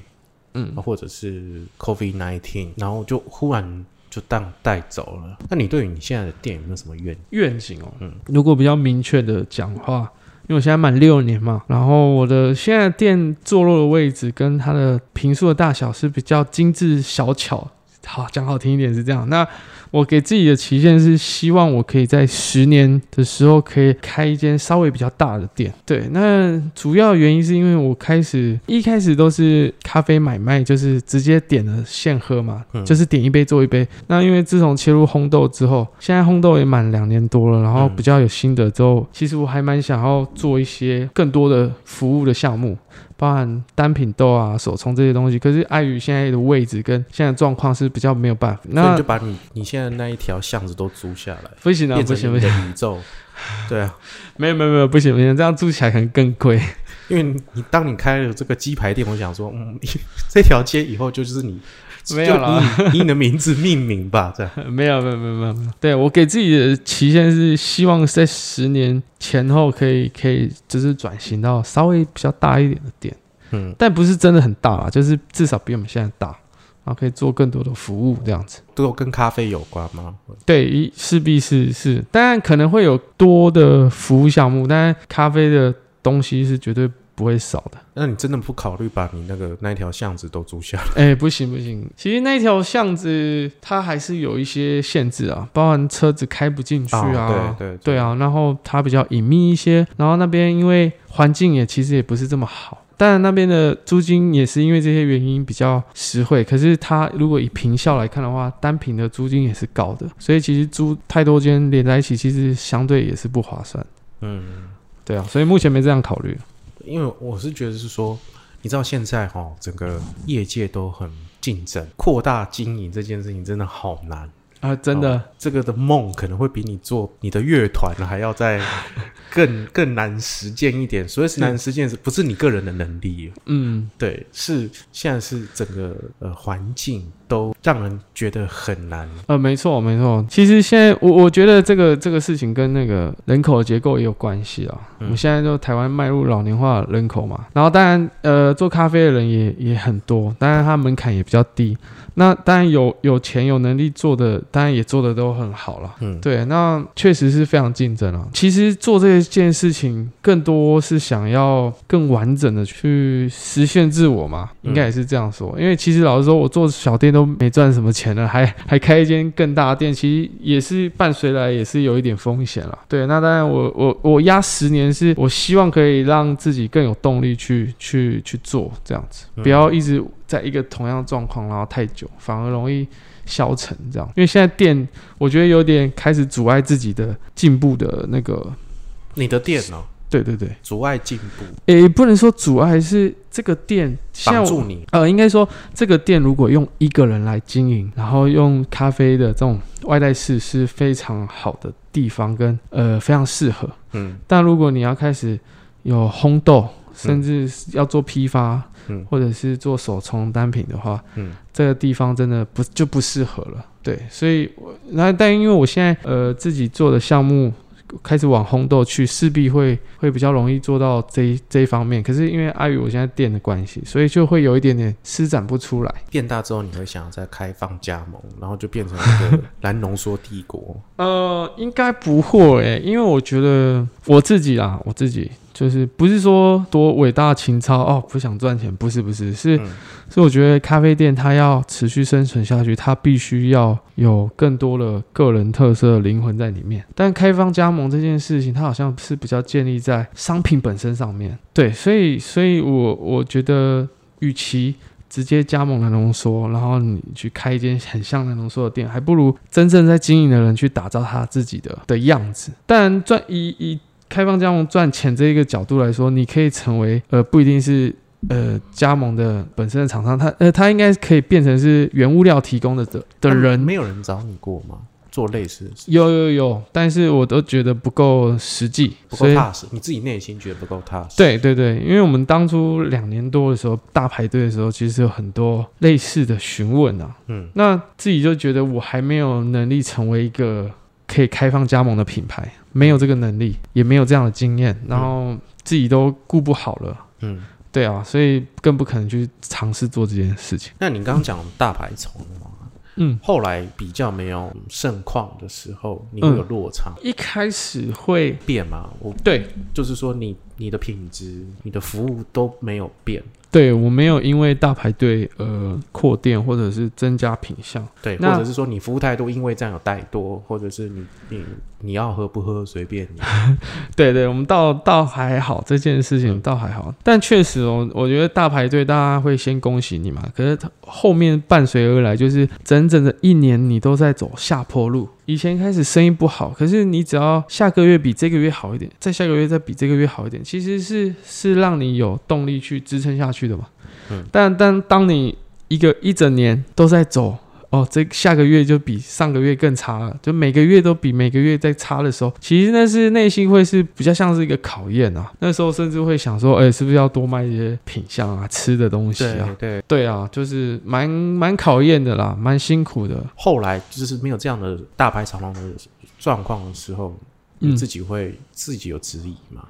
嗯，或者是 COVID nineteen，然后就忽然就当带走了。那你对于你现在的店有没有什么愿？愿景哦，嗯如果比较明确的讲话，因为我现在满六年嘛，然后我的现在店坐落的位置跟它的平数的大小是比较精致小巧。好，讲好听一点是这样。那我给自己的期限是希望我可以在十年的时候可以开一间稍微比较大的店。对，那主要原因是因为我开始一开始都是咖啡买卖，就是直接点了现喝嘛，嗯就是点一杯做一杯。那因为自从切入烘豆之后，现在烘豆也满两年多了，然后嗯比较有心得之后，其实我还蛮想要做一些更多的服务的项目。包含单品豆啊、手冲这些东西，可是碍于现在的位置跟现在状况是比较没有办法。那你就把你你现在那一条巷子都租下来，不行啊，不行不行，宇宙。对啊，没有没有没有不行不行，这样租起来可能更贵。因为你当你开了这个鸡排店，我想说，嗯，(laughs) 这条街以后就是你，(laughs) 没有啦以以你的名字命名吧，这样。(laughs) 没有没有没有没有没有，对我给自己的期限是希望在十年前后可以可以就是转型到稍微比较大一点的店，嗯，但不是真的很大啦，就是至少比我们现在大，然后可以做更多的服务这样子。都跟咖啡有关吗？对，一势必是是，当然可能会有多的服务项目，但是咖啡的东西是绝对不会少的。那你真的不考虑把你那个那一条巷子都租下来？(laughs) 哎、不行不行，其实那条巷子它还是有一些限制啊，包含车子开不进去啊。哦对对对，啊，然后它比较隐秘一些，然后那边因为环境也其实也不是这么好，当然那边的租金也是因为这些原因比较实惠，可是它如果以平效来看的话，单品的租金也是高的，所以其实租太多间连在一起，其实相对也是不划算。嗯，对啊，所以目前没这样考虑。因为我是觉得是说，你知道现在哈、整个业界都很竞争，扩大经营这件事情真的好难。啊，真的，哦这个的梦可能会比你做你的乐团还要再 (laughs) 更更难实践一点。所以是难实践，是不是你个人的能力？嗯，对，是现在是整个呃环境都让人觉得很难。呃，没错，没错。其实现在我我觉得这个这个事情跟那个人口结构也有关系啊。嗯我们现在就台湾迈入老年化人口嘛，然后当然呃做咖啡的人也也很多，当然它门槛也比较低。那当然有有钱有能力做的，当然也做的都很好了。嗯，对，那确实是非常竞争啊。其实做这件事情，更多是想要更完整的去实现自我嘛，应该也是这样说。因为其实老实说，我做小店都没赚什么钱了，(laughs) 还还开一间更大的店，其实也是伴随来也是有一点风险了。对，那当然我我我压十年，是我希望可以让自己更有动力去去去做这样子，不要一直在一个同样的状况，然后太久，反而容易。消沉这样，因为现在店我觉得有点开始阻碍自己的进步的那个，你的店哦，对对对，阻碍进步，诶，不能说阻碍，是这个店现在我绑住你。呃，应该说这个店如果用一个人来经营，然后用咖啡的这种外带式是非常好的地方跟呃非常适合。嗯。但如果你要开始有烘豆，甚至要做批发，嗯或者是做手冲单品的话，嗯这个地方真的不就不适合了。对，所以我那但因为我现在呃自己做的项目开始往烘豆去，势必会会比较容易做到这这一方面。可是因为碍于我现在店的关系，所以就会有一点点施展不出来。变大之后，你会想要再开放加盟，然后就变成一个蓝浓缩帝国。呃，应该不会诶、因为我觉得我自己啦，我自己就是不是说多伟大情操哦，不想赚钱，不是不是，是、嗯是我觉得咖啡店它要持续生存下去，它必须要有更多的个人特色的灵魂在里面。但开放加盟这件事情，它好像是比较建立在商品本身上面，对，所以所以我我觉得，与其直接加盟蓝浓缩，然后你去开一间很像蓝浓缩的店，还不如真正在经营的人去打造他自己的的样子。但赚以以开放加盟赚钱这一个角度来说，你可以成为呃不一定是呃加盟的本身的厂商，他呃他应该可以变成是原物料提供的的的人。没有人找你过吗？做类似的事有有有，但是我都觉得不够实际，不够踏实，你自己内心觉得不够踏实。，对对对，因为我们当初两年多的时候，大排队的时候，其实有很多类似的询问啊。嗯那自己就觉得我还没有能力成为一个可以开放加盟的品牌，没有这个能力，也没有这样的经验，然后自己都顾不好了。嗯。对啊，所以更不可能去尝试做这件事情。那你刚刚讲大白虫嘛，嗯，后来比较没有盛况的时候，你会有落差、一开始会变吗？我对就是说你你的品质、你的服务都没有变，对我没有因为大排队呃扩店或者是增加品相。对，或者是说你服务态度因为这样有怠惰，或者是你你你要喝不喝随便你。(laughs) 对对，我们倒倒还好，这件事情倒还好，但确实哦，我觉得大排队大家会先恭喜你嘛，可是它后面伴随而来就是整整的一年你都在走下坡路。以前开始生意不好，可是你只要下个月比这个月好一点，再下个月再比这个月好一点，其实是是让你有动力去支撑下去的嘛。嗯，但但当你一个一整年都在走。哦，这下个月就比上个月更差了，就每个月都比每个月在差的时候，其实那是内心会是比较像是一个考验啊。那时候甚至会想说，哎、是不是要多卖一些品相啊、吃的东西啊？对，对啊，就是蛮蛮考验的啦，蛮辛苦的。后来就是没有这样的大排长龙的状况的时候，嗯你自己会自己有质疑吗？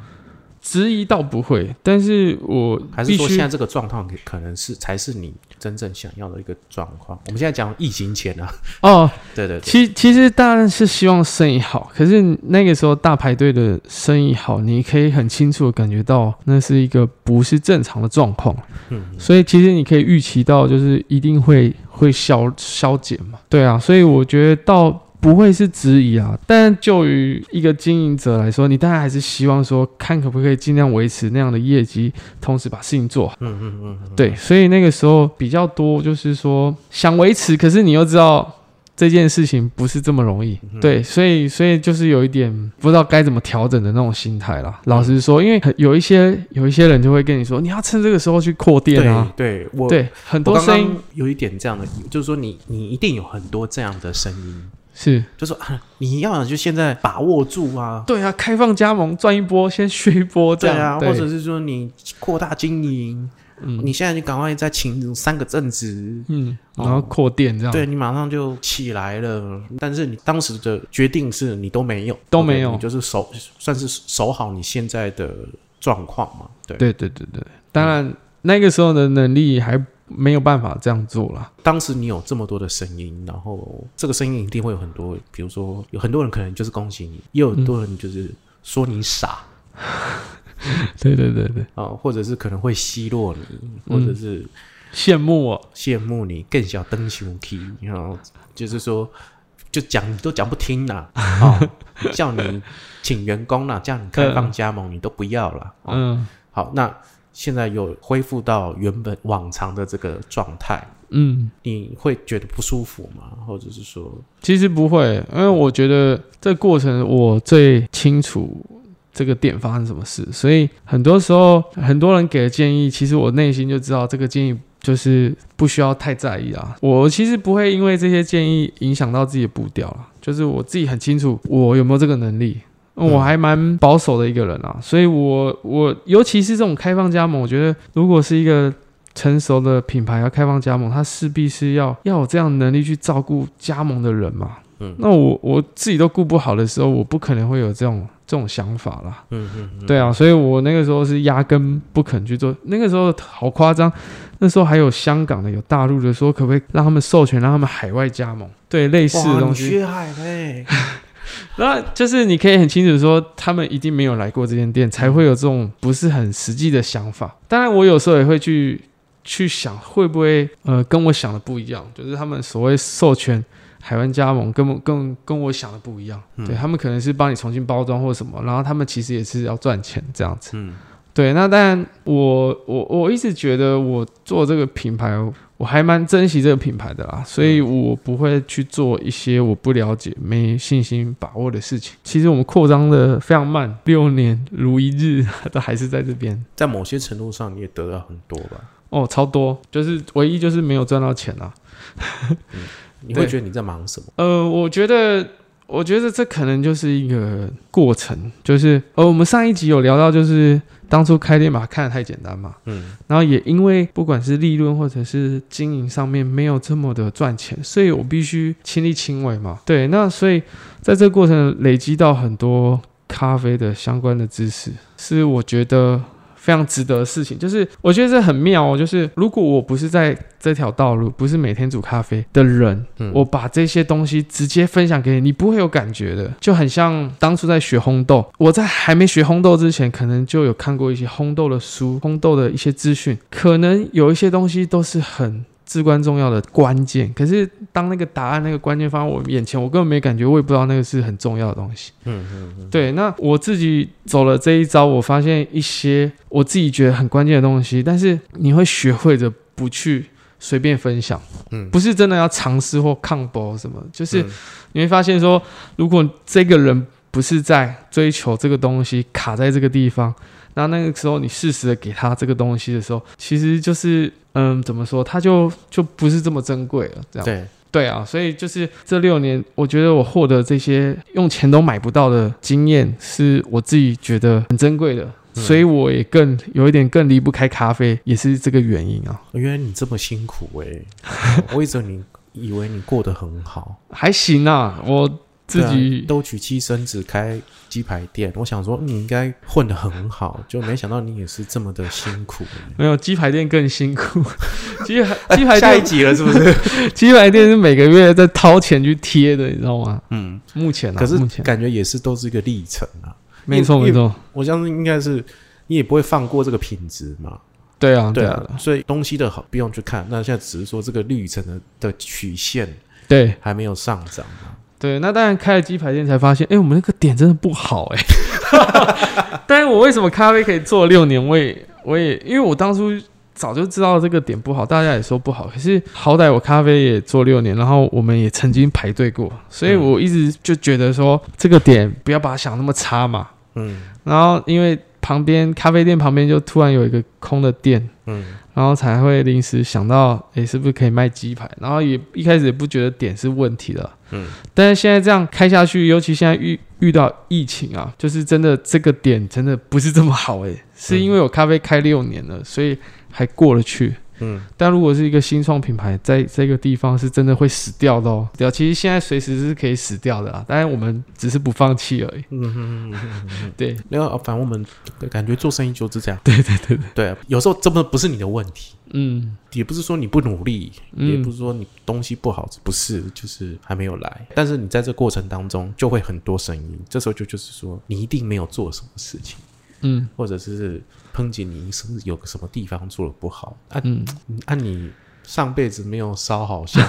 质疑倒不会，但是我还是说现在这个状况可可能是才是你真正想要的一个状况？我们现在讲疫情前啊，哦，(laughs) 对对对，其其实当然是希望生意好，可是那个时候大排队的生意好，你可以很清楚的感觉到那是一个不是正常的状况，嗯，所以其实你可以预期到，就是一定会会消消减嘛，对啊，所以我觉得到。不会是质疑啊，但就于一个经营者来说，你当然还是希望说，看可不可以尽量维持那样的业绩，同时把事情做好。嗯嗯嗯嗯，对，所以那个时候比较多，就是说想维持，可是你又知道这件事情不是这么容易。对，所以所以就是有一点不知道该怎么调整的那种心态啦。老实说，因为有一些有一些人就会跟你说，你要趁这个时候去扩店啊。对，我对很多声音刚有一点这样的，就是说你你一定有很多这样的声音，是。就说啊，你要想就现在把握住啊，对啊，开放加盟赚一波，先削一波这对样，啊，或者是说你扩大经营，嗯。你现在就赶快再请三个正职，嗯，哦。然后扩店这样。对你马上就起来了。但是你当时的决定是你都没有，都没有。你就是守算是守好你现在的状况嘛，对。对对对对，当然那个时候的能力还没有办法这样做了。当时你有这么多的声音，然后这个声音一定会有很多，比如说有很多人可能就是恭喜你，也有很多人就是说你傻。对对对对，啊、或者是可能会奚落你，或者是羡慕我。羡慕你更小登熊 key，然后就是说就讲你都讲不听啦，啊、(laughs) 叫你请员工啦，叫你开放加盟你都不要了，哦嗯。好，那现在又恢复到原本往常的这个状态，嗯，你会觉得不舒服吗？或者是说，其实不会，因为我觉得这过程我最清楚这个点发生什么事，所以很多时候很多人给的建议，其实我内心就知道这个建议就是不需要太在意啊。我其实不会因为这些建议影响到自己的步调了，就是我自己很清楚我有没有这个能力。我还蛮保守的一个人啊，所以我我尤其是这种开放加盟，我觉得如果是一个成熟的品牌要开放加盟，它势必是要要有这样能力去照顾加盟的人嘛。嗯那我我自己都顾不好的时候，我不可能会有这种这种想法啦。嗯嗯嗯，对啊，所以我那个时候是压根不肯去做。那个时候好夸张，那时候还有香港的、有大陆的，说可不可以让他们授权，让他们海外加盟，对类似的哇，东西。(laughs) (laughs) 那就是你可以很清楚说，他们一定没有来过这间店，才会有这种不是很实际的想法。当然，我有时候也会去去想，会不会呃跟我想的不一样，就是他们所谓授权海湾加盟，跟我跟跟我想的不一样。对他们可能是帮你重新包装或什么，然后他们其实也是要赚钱这样子。嗯对，那当然我我我一直觉得我做这个品牌，我还蛮珍惜这个品牌的啦，所以我不会去做一些我不了解、没信心把握的事情。其实我们扩张的非常慢，六年如一日，(laughs) 都还是在这边。在某些程度上你也得到很多吧？哦，超多，就是唯一就是没有赚到钱啊。对你会觉得你在忙什么？(laughs) 呃，我觉得，我觉得这可能就是一个过程，就是呃，我们上一集有聊到，就是当初开店把它看得太简单嘛，嗯然后也因为不管是利润或者是经营上面没有这么的赚钱，所以我必须亲力亲为嘛。对，那所以在这个过程累积到很多咖啡的相关的知识，是我觉得非常值得的事情。就是我觉得这很妙哦，就是如果我不是在这条道路，不是每天煮咖啡的人，嗯我把这些东西直接分享给你，你不会有感觉的，就很像当初在学烘豆。我在还没学烘豆之前，可能就有看过一些烘豆的书、烘豆的一些资讯，可能有一些东西都是很。至关重要的关键，可是当那个答案、那个关键放在我眼前，我根本没感觉，我也不知道那个是很重要的东西。嗯嗯嗯，对，那我自己走了这一招，我发现一些我自己觉得很关键的东西，但是你会学会着不去随便分享，嗯。不是真的要尝试或抗搏什么，就是嗯。你会发现说，如果这个人不是在追求这个东西，卡在这个地方，那那个时候你适时的给他这个东西的时候，其实就是嗯，怎么说，它就就不是这么珍贵了，这样。对，对啊，所以就是这六年，我觉得我获得这些用钱都买不到的经验，是我自己觉得很珍贵的，嗯所以我也更有一点更离不开咖啡，也是这个原因啊。原来你这么辛苦哎、(laughs) 我一直你以为你过得很好，还行啊，我自己、都娶妻生子开鸡排店，我想说你应该混得很好，就没想到你也是这么的辛苦、没有鸡排店更辛苦，(laughs) 鸡排 (laughs) 鸡排下一集了是不是？(laughs) 鸡排店是每个月在掏钱去贴的，你知道吗？嗯，目前啊，可是感觉也是都是一个历程啊。没错没错，我相信应该是你也不会放过这个品质嘛，对啊对对啊，，啊。所以东西的好不用去看，那现在只是说这个历程的的曲线对。还没有上涨嘛。对，那当然开了鸡排店才发现，哎，我们那个点真的不好哎。(laughs) 但是我为什么咖啡可以做六年？我也我也因为我当初早就知道这个点不好，大家也说不好。可是好歹我咖啡也做六年，然后我们也曾经排队过，所以我一直就觉得说这个点不要把它想那么差嘛。嗯然后因为旁边咖啡店旁边就突然有一个空的店，嗯然后才会临时想到，诶，是不是可以卖鸡排？然后也一开始也不觉得点是问题的，嗯但是现在这样开下去，尤其现在遇遇到疫情啊，就是真的这个点真的不是这么好诶，是因为我咖啡开六年了，所以还过得去。嗯。但如果是一个新创品牌，在这个地方是真的会死掉的哦。对啊，其实现在随时是可以死掉的啊，当然我们只是不放弃而已。嗯嗯嗯嗯嗯，(laughs) 对，然后反正我们感觉做生意就是这样。(laughs) 对对对对，对啊，有时候这么不是你的问题，嗯。也不是说你不努力，嗯。也不是说你东西不好，不是，就是还没有来。但是你在这过程当中就会很多声音，这时候就就是说你一定没有做什么事情，嗯或者是抨击你是不是有个什么地方做的不好啊？嗯，按、你上辈子没有烧好香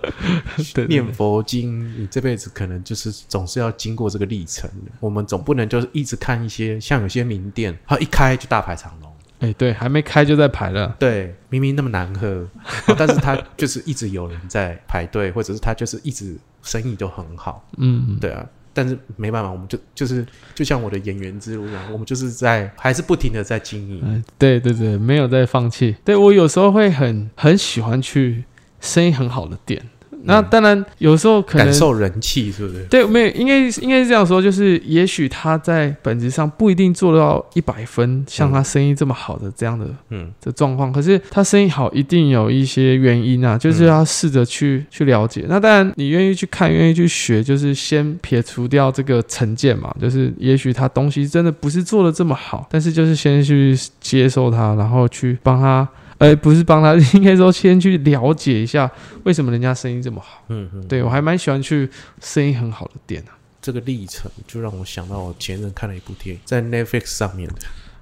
(laughs) 念佛经，你这辈子可能就是总是要经过这个历程的。我们总不能就是一直看一些像有些名店，它一开就大排长龙。哎、对，还没开就在排了。对，明明那么难喝，哦但是他就是一直有人在排队，或者是他就是一直生意都很好，嗯，对啊。但是没办法，我们就就是就像我的演员之路一样，我们就是在还是不停的在经营。对对对，没有在放弃。对我有时候会很很喜欢去生意很好的店，那当然有时候可能感受人气，是不是？对，没有，应该应该是这样说，就是也许他在本质上不一定做到一百分，像他生意这么好的这样的嗯的状况，可是他生意好一定有一些原因啊，就是要试着去、去了解。那当然，你愿意去看，愿意去学，就是先撇除掉这个成见嘛，就是也许他东西真的不是做的这么好，但是就是先去接受他，然后去帮他。呃，不是帮他，(laughs) 应该说先去了解一下为什么人家生意这么好。嗯嗯，对我还蛮喜欢去生意很好的店啊。这个历程就让我想到我前阵看了一部电影，在 Netflix 上面的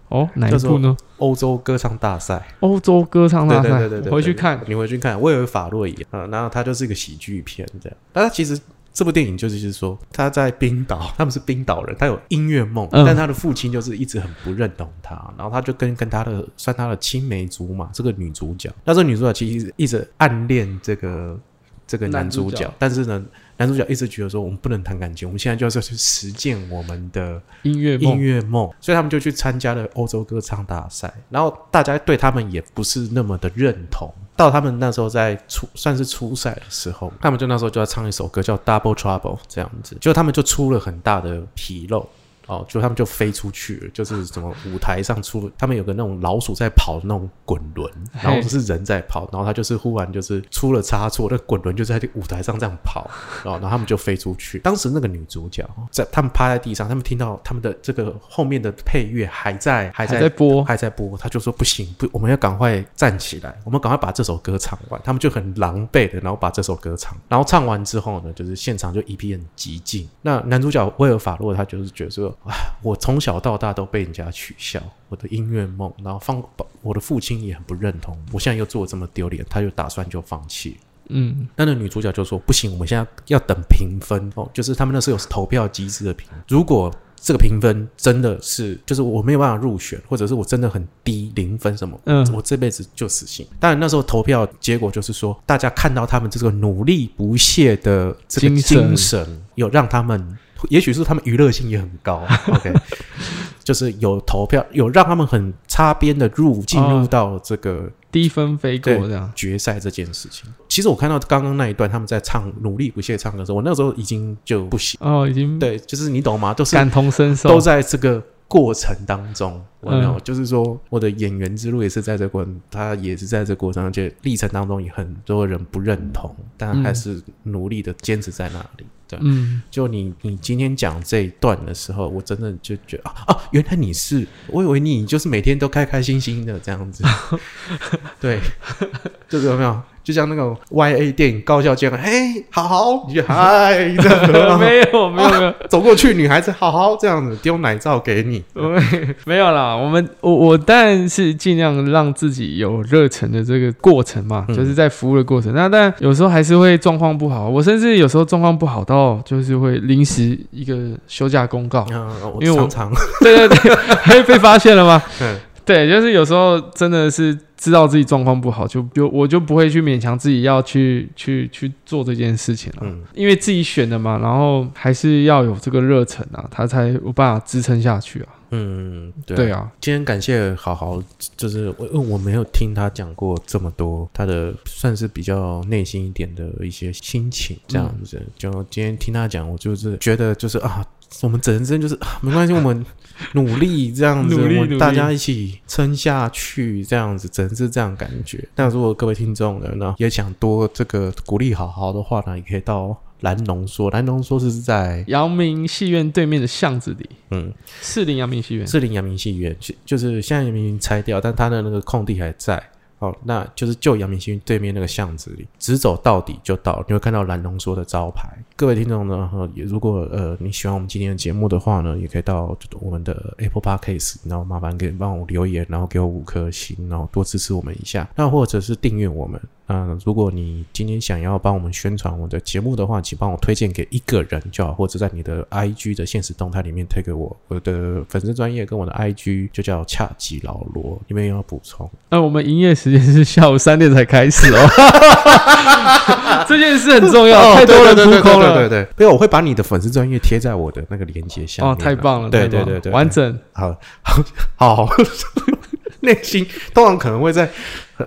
哦，哪一部呢？欧洲歌唱大赛。欧洲歌唱大赛，对对对回去看。你回去看，我有法洛伊啊，然后它就是一个喜剧片这样。但它其实这部电影就是就是说他在冰岛，(laughs) 他们是冰岛人，他有音乐梦，嗯。但他的父亲就是一直很不认同他，然后他就跟跟他的算他的青梅竹马这个女主角，那这个女主角其实一直暗恋这个这个男主角，主角。但是呢。男主角一直觉得说，我们不能谈感情，我们现在就要去实践我们的音音乐梦，乐梦，所以他们就去参加了欧洲歌唱大赛，然后大家对他们也不是那么的认同。到他们那时候在初算是初赛的时候，他们就那时候就要唱一首歌叫《Double Trouble》这样子，就他们就出了很大的纰漏。哦，就他们就飞出去了，就是什么舞台上出，他们有个那种老鼠在跑的那种滚轮，然后是人在跑，然后他就是忽然就是出了差错，那滚轮就在舞台上这样跑，哦，然后他们就飞出去。当时那个女主角在他们趴在地上，他们听到他们的这个后面的配乐还在还在还在播，还在播，他就说不行，不，我们要赶快站起来，我们赶快把这首歌唱完。他们就很狼狈的，然后把这首歌唱，然后唱完之后呢，就是现场就一片寂静。那男主角威尔法洛他就是觉得说，啊，我从小到大都被人家取笑我的音乐梦，然后放我的父亲也很不认同，我现在又做这么丢脸，他就打算就放弃。嗯，那那女主角就说：“不行，我们现在要等评分哦，就是他们那时候有投票机制的评，如果这个评分真的是，就是我没有办法入选，或者是我真的很低零分什么，嗯我这辈子就死刑。当然那时候投票结果就是说，大家看到他们这个努力不懈的这个精神精神，有让他们，也许是他们娱乐性也很高，(laughs) OK，就是有投票，有让他们很擦边的入进入哦到这个低分飞过对这样，决赛这件事情。其实我看到刚刚那一段他们在唱努力不懈唱歌的时候，我那时候已经就不行。哦，已经对，就是你懂吗？都是感同身受，都在这个过程当中。我没有，嗯就是说我的演员之路也是在这过程，他也是在这过程，而且历程当中也很多人不认同，但还是努力的坚持在那里。对，嗯，就你你今天讲这一段的时候，我真的就觉得啊啊，原来你是，我以为你就是每天都开开心心的这样子，(laughs) 对，就是有没有？就像那种 Y A 电影高校见了，嘿，好好，你 (laughs) 就嗨这样子，(laughs) 没有没有没有。(laughs) 走过去，女孩子好好这样子丢奶罩给你，没有啦，我们我我当然是尽量让自己有热忱的这个过程嘛，嗯就是在服务的过程。那但有时候还是会状况不好，我甚至有时候状况不好到就是会临时一个休假公告。因为我常常，对对对，还被发现了吗？嗯对，就是有时候真的是知道自己状况不好，就就我就不会去勉强自己要去去去做这件事情了。嗯，因为自己选的嘛，然后还是要有这个热忱啊，他才有办法支撑下去啊。嗯，对对啊，今天感谢好好，就是我因为我没有听他讲过这么多他的算是比较内心一点的一些心情，这样子。就今天听他讲，我就是觉得就是啊，我们整真就是、啊、没关系，我们努力这样子，努力努力大家一起撑下去，这样子，真是这样感觉。那如果各位听众呢，也想多这个鼓励好好的话呢，也可以到蓝农说，蓝农说是在阳明戏院对面的巷子里，嗯。四零阳明戏院。四零阳明戏院，就就是现在明明拆掉，但它的那个空地还在。好，那就是就阳明星对面那个巷子里，直走到底就到，你会看到蓝龙说的招牌。各位听众呢，呃也如果呃你喜欢我们今天的节目的话呢，也可以到我们的 Apple Podcast，然后麻烦给帮我留言，然后给我五颗星，然后多支持我们一下。那或者是订阅我们。嗯，如果你今天想要帮我们宣传我的节目的话，请帮我推荐给一个人就好，或者在你的 IG 的现实动态里面推给我。我的粉丝专业跟我的 IG 就叫恰吉老罗，你们有要补充？那我们营业时间是下午三点才开始哦，(laughs) 这件事很重要，太多人扑空了。对对对，因为我会把你的粉丝专业贴在我的那个链接下面。哦，太棒了，对对对对，完整。好好好，(laughs) 内心通常可能会在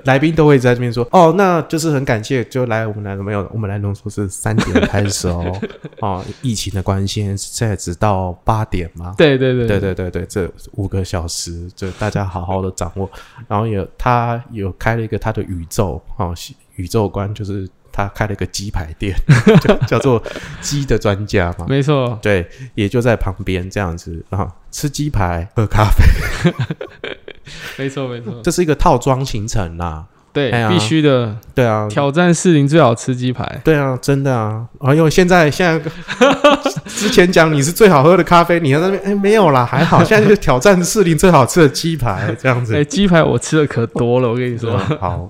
来宾都会在这边说，哦，那就是很感谢，就来我们来没有，我们来浓缩是三点开始哦，(laughs) 哦，疫情的关系，现在只到八点嘛。对对对对对对对，这五个小时，就大家好好的掌握。然后有他有开了一个他的宇宙哦，宇宙观就是他开了一个鸡排店，(laughs) 叫叫做鸡的专家嘛。没错，对，也就在旁边这样子，然后吃鸡排喝咖啡，(laughs) (laughs) 没错没错，这是一个套装行程啦。对哎，呀必须的。对啊，挑战士林最好吃鸡排，对啊，真的啊！哎呦，现在现 (laughs) 在之前讲你是最好喝的咖啡，你在那边哎没有啦，还好，(laughs) 现在就挑战士林最好吃的鸡排这样子。哎，鸡排我吃的可多了，我跟你说。好，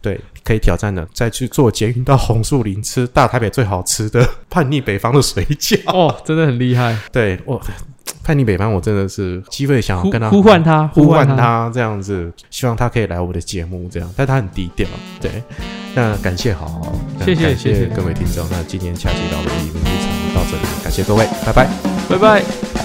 对，可以挑战的，再去坐捷运到红树林吃大台北最好吃的叛逆北方的水饺。哦，真的很厉害。对我叛逆北方，我真的是机会想要跟他呼唤他，呼唤他。他这样子，希望他可以来我的节目这样，但他很低调。对，那感谢好谢谢感谢谢各位听众。那今天下期到的音乐场就到这里，感谢各位，拜拜。拜拜。